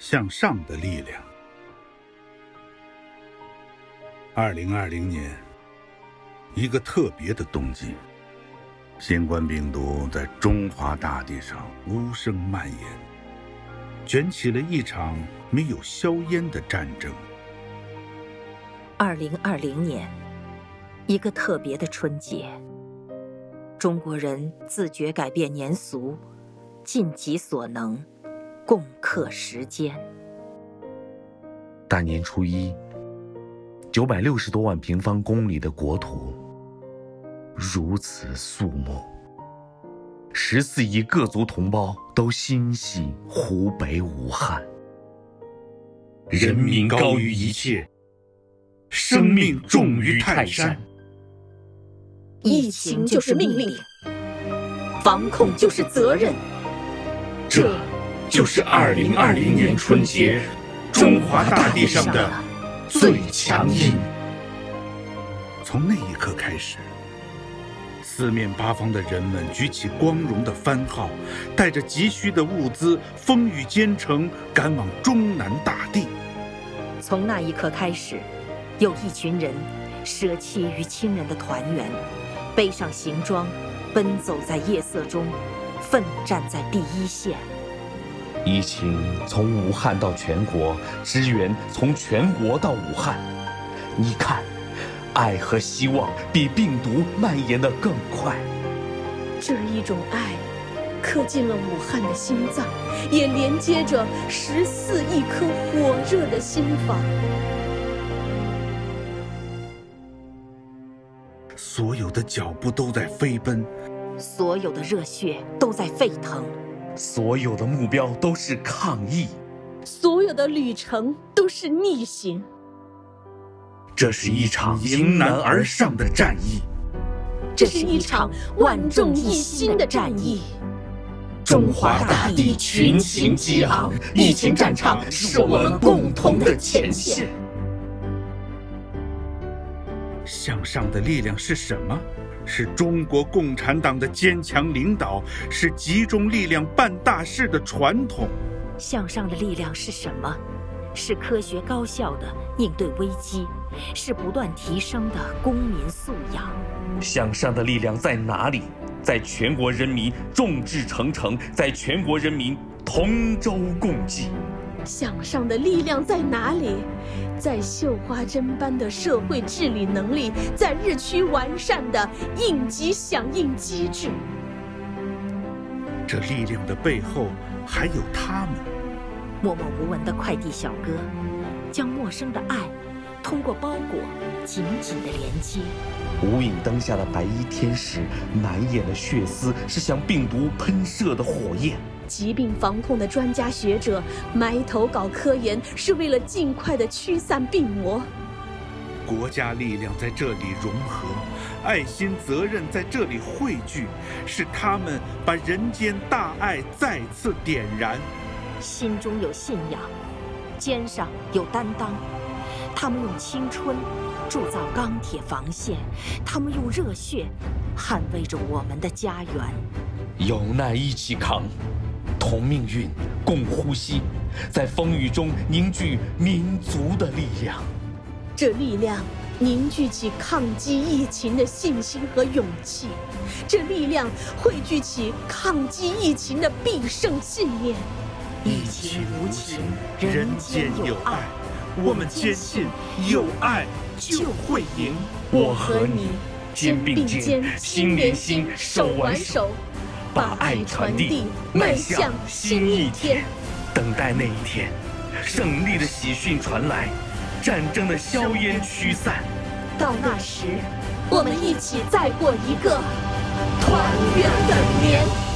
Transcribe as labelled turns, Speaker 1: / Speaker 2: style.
Speaker 1: 向上的力量。二零二零年，一个特别的冬季，新冠病毒在中华大地上无声蔓延，卷起了一场没有硝烟的战争。
Speaker 2: 二零二零年，一个特别的春节，中国人自觉改变年俗，尽己所能。共克时艰。
Speaker 3: 大年初一，九百六十多万平方公里的国土如此肃穆，十四亿各族同胞都心系湖北武汉。
Speaker 1: 人民高于一切，生命重于泰山。
Speaker 2: 疫情就是命令，防控就是责任。
Speaker 1: 这。就是二零二零年春节，中华大地上的最强音。从那一刻开始，四面八方的人们举起光荣的番号，带着急需的物资，风雨兼程赶往中南大地。
Speaker 2: 从那一刻开始，有一群人舍弃与亲人的团圆，背上行装，奔走在夜色中，奋战在第一线。
Speaker 3: 疫情从武汉到全国，支援从全国到武汉。你看，爱和希望比病毒蔓延的更快。
Speaker 4: 这一种爱，刻进了武汉的心脏，也连接着十四亿颗火热的心房。
Speaker 1: 所有的脚步都在飞奔，
Speaker 2: 所有的热血都在沸腾。
Speaker 3: 所有的目标都是抗疫，
Speaker 4: 所有的旅程都是逆行。
Speaker 1: 这是一场迎难而上的战役，
Speaker 4: 这是一场万众一心的战役。
Speaker 1: 中华大地群情激昂，疫情战场是我们共同的前线。向上的力量是什么？是中国共产党的坚强领导，是集中力量办大事的传统。
Speaker 2: 向上的力量是什么？是科学高效的应对危机，是不断提升的公民素养。
Speaker 3: 向上的力量在哪里？在全国人民众志成城，在全国人民同舟共济。
Speaker 4: 向上的力量在哪里？在绣花针般的社会治理能力，在日趋完善的应急响应机制。
Speaker 1: 这力量的背后还有他们，
Speaker 2: 默默无闻的快递小哥，将陌生的爱通过包裹紧紧的连接。
Speaker 3: 无影灯下的白衣天使，难掩的血丝是向病毒喷射的火焰。
Speaker 4: 疾病防控的专家学者埋头搞科研，是为了尽快的驱散病魔。
Speaker 1: 国家力量在这里融合，爱心责任在这里汇聚，是他们把人间大爱再次点燃。
Speaker 2: 心中有信仰，肩上有担当，他们用青春铸造钢铁防线，他们用热血捍卫着我们的家园。
Speaker 3: 有难一起扛。同命运，共呼吸，在风雨中凝聚民族的力量。
Speaker 4: 这力量凝聚起抗击疫情的信心和勇气，这力量汇聚起抗击疫情的必胜信念。
Speaker 2: 疫情无情，人间有爱。
Speaker 1: 我们坚信，有爱就会赢。
Speaker 4: 我和你肩并肩，心连心，手挽手。把爱传递，迈向新一天。
Speaker 3: 等待那一天，胜利的喜讯传来，战争的硝烟驱散。
Speaker 4: 到那时，我们一起再过一个团圆的年。